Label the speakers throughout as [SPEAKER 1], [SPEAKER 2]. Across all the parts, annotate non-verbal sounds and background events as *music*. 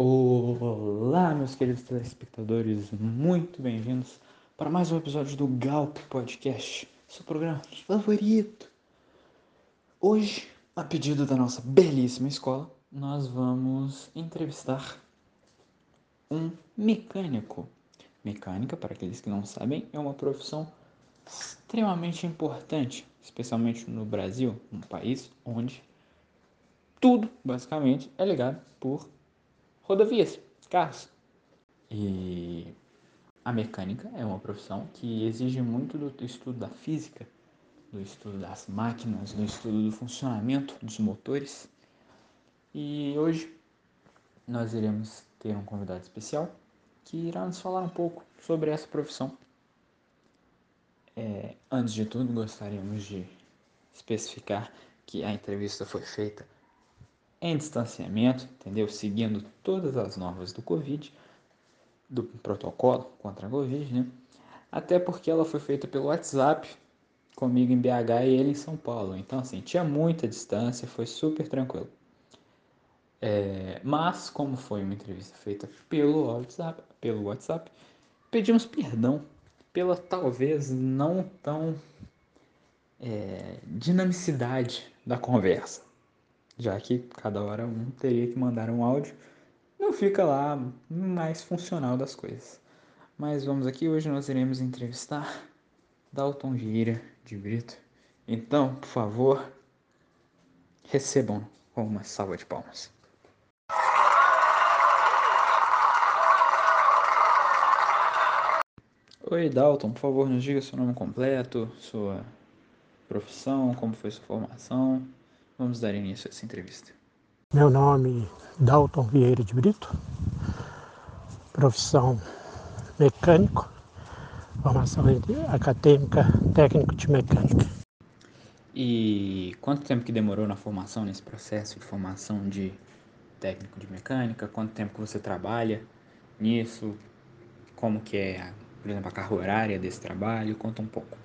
[SPEAKER 1] Olá, meus queridos telespectadores, muito bem-vindos para mais um episódio do Galp Podcast, seu programa favorito. Hoje, a pedido da nossa belíssima escola, nós vamos entrevistar um mecânico. Mecânica, para aqueles que não sabem, é uma profissão extremamente importante, especialmente no Brasil, um país onde tudo, basicamente, é ligado por rodovias, carros. E a mecânica é uma profissão que exige muito do estudo da física, do estudo das máquinas, do estudo do funcionamento dos motores. E hoje nós iremos ter um convidado especial que irá nos falar um pouco sobre essa profissão. É, antes de tudo, gostaríamos de especificar que a entrevista foi feita em distanciamento, entendeu? Seguindo todas as normas do Covid, do protocolo contra a Covid, né? Até porque ela foi feita pelo WhatsApp, comigo em BH e ele em São Paulo. Então, assim, tinha muita distância, foi super tranquilo. É, mas, como foi uma entrevista feita pelo WhatsApp, pelo WhatsApp, pedimos perdão pela talvez não tão é, dinamicidade da conversa já que cada hora um teria que mandar um áudio, não fica lá mais funcional das coisas. Mas vamos aqui, hoje nós iremos entrevistar Dalton Vieira de Brito. Então, por favor, recebam com uma salva de palmas. Oi, Dalton, por favor, nos diga seu nome completo, sua profissão, como foi sua formação. Vamos dar início a essa entrevista.
[SPEAKER 2] Meu nome é Dalton Vieira de Brito, profissão mecânico, formação acadêmica, técnico de mecânica.
[SPEAKER 1] E quanto tempo que demorou na formação, nesse processo de formação de técnico de mecânica? Quanto tempo que você trabalha nisso? Como que é, por exemplo, a carga horária desse trabalho? Conta um pouco.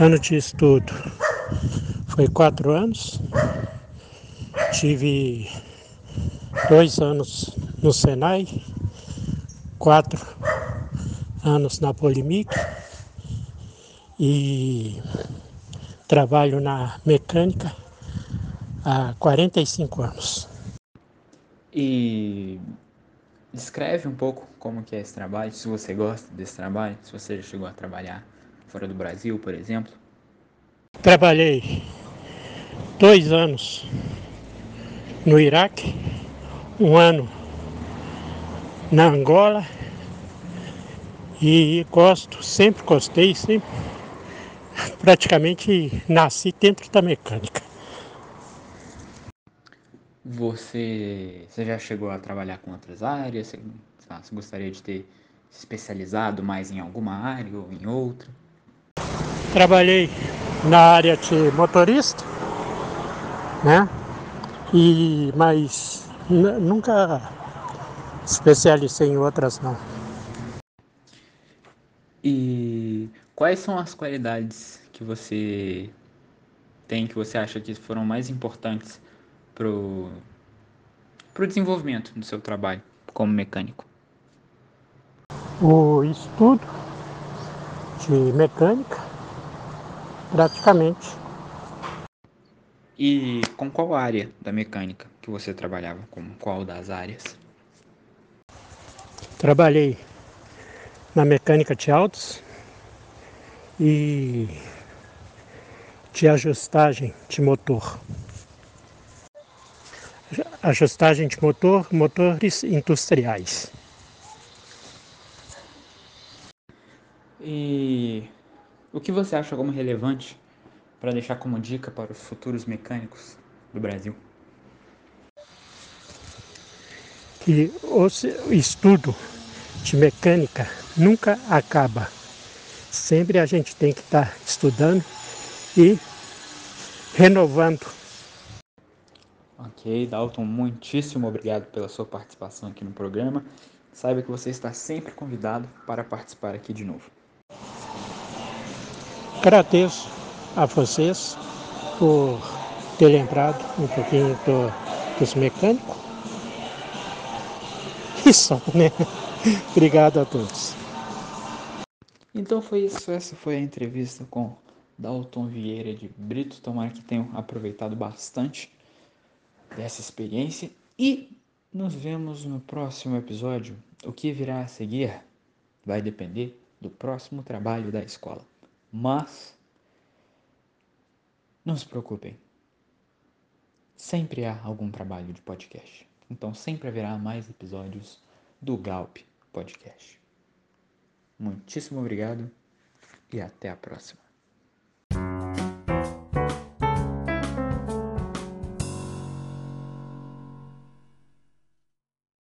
[SPEAKER 2] Ano de estudo foi quatro anos. Tive dois anos no Senai, quatro anos na Polimic e trabalho na mecânica há 45 anos.
[SPEAKER 1] E descreve um pouco como que é esse trabalho, se você gosta desse trabalho, se você já chegou a trabalhar fora do Brasil, por exemplo.
[SPEAKER 2] Trabalhei dois anos no Iraque, um ano na Angola e gosto, sempre gostei, sempre *laughs* praticamente nasci dentro da mecânica.
[SPEAKER 1] Você, você já chegou a trabalhar com outras áreas? Você, você gostaria de ter se especializado mais em alguma área ou em outra?
[SPEAKER 2] Trabalhei na área de motorista, né? E mas nunca especializei em outras não.
[SPEAKER 1] E quais são as qualidades que você tem que você acha que foram mais importantes pro pro desenvolvimento do seu trabalho como mecânico?
[SPEAKER 2] O estudo de mecânica, praticamente
[SPEAKER 1] e com qual área da mecânica que você trabalhava? Com qual das áreas?
[SPEAKER 2] Trabalhei na mecânica de autos e de ajustagem de motor. Ajustagem de motor, motores industriais.
[SPEAKER 1] E o que você acha como relevante para deixar como dica para os futuros mecânicos do Brasil?
[SPEAKER 2] Que o estudo de mecânica nunca acaba. Sempre a gente tem que estar tá estudando e renovando.
[SPEAKER 1] Ok, Dalton, muitíssimo obrigado pela sua participação aqui no programa. Saiba que você está sempre convidado para participar aqui de novo.
[SPEAKER 2] Agradeço a vocês por ter lembrado um pouquinho do curso mecânico. E só, né? *laughs* Obrigado a todos.
[SPEAKER 1] Então foi isso, essa foi a entrevista com Dalton Vieira de Brito. Tomara que tenham aproveitado bastante dessa experiência e nos vemos no próximo episódio. O que virá a seguir vai depender do próximo trabalho da escola. Mas não se preocupem. Sempre há algum trabalho de podcast. Então sempre haverá mais episódios do Galp Podcast. Muitíssimo obrigado e até a próxima.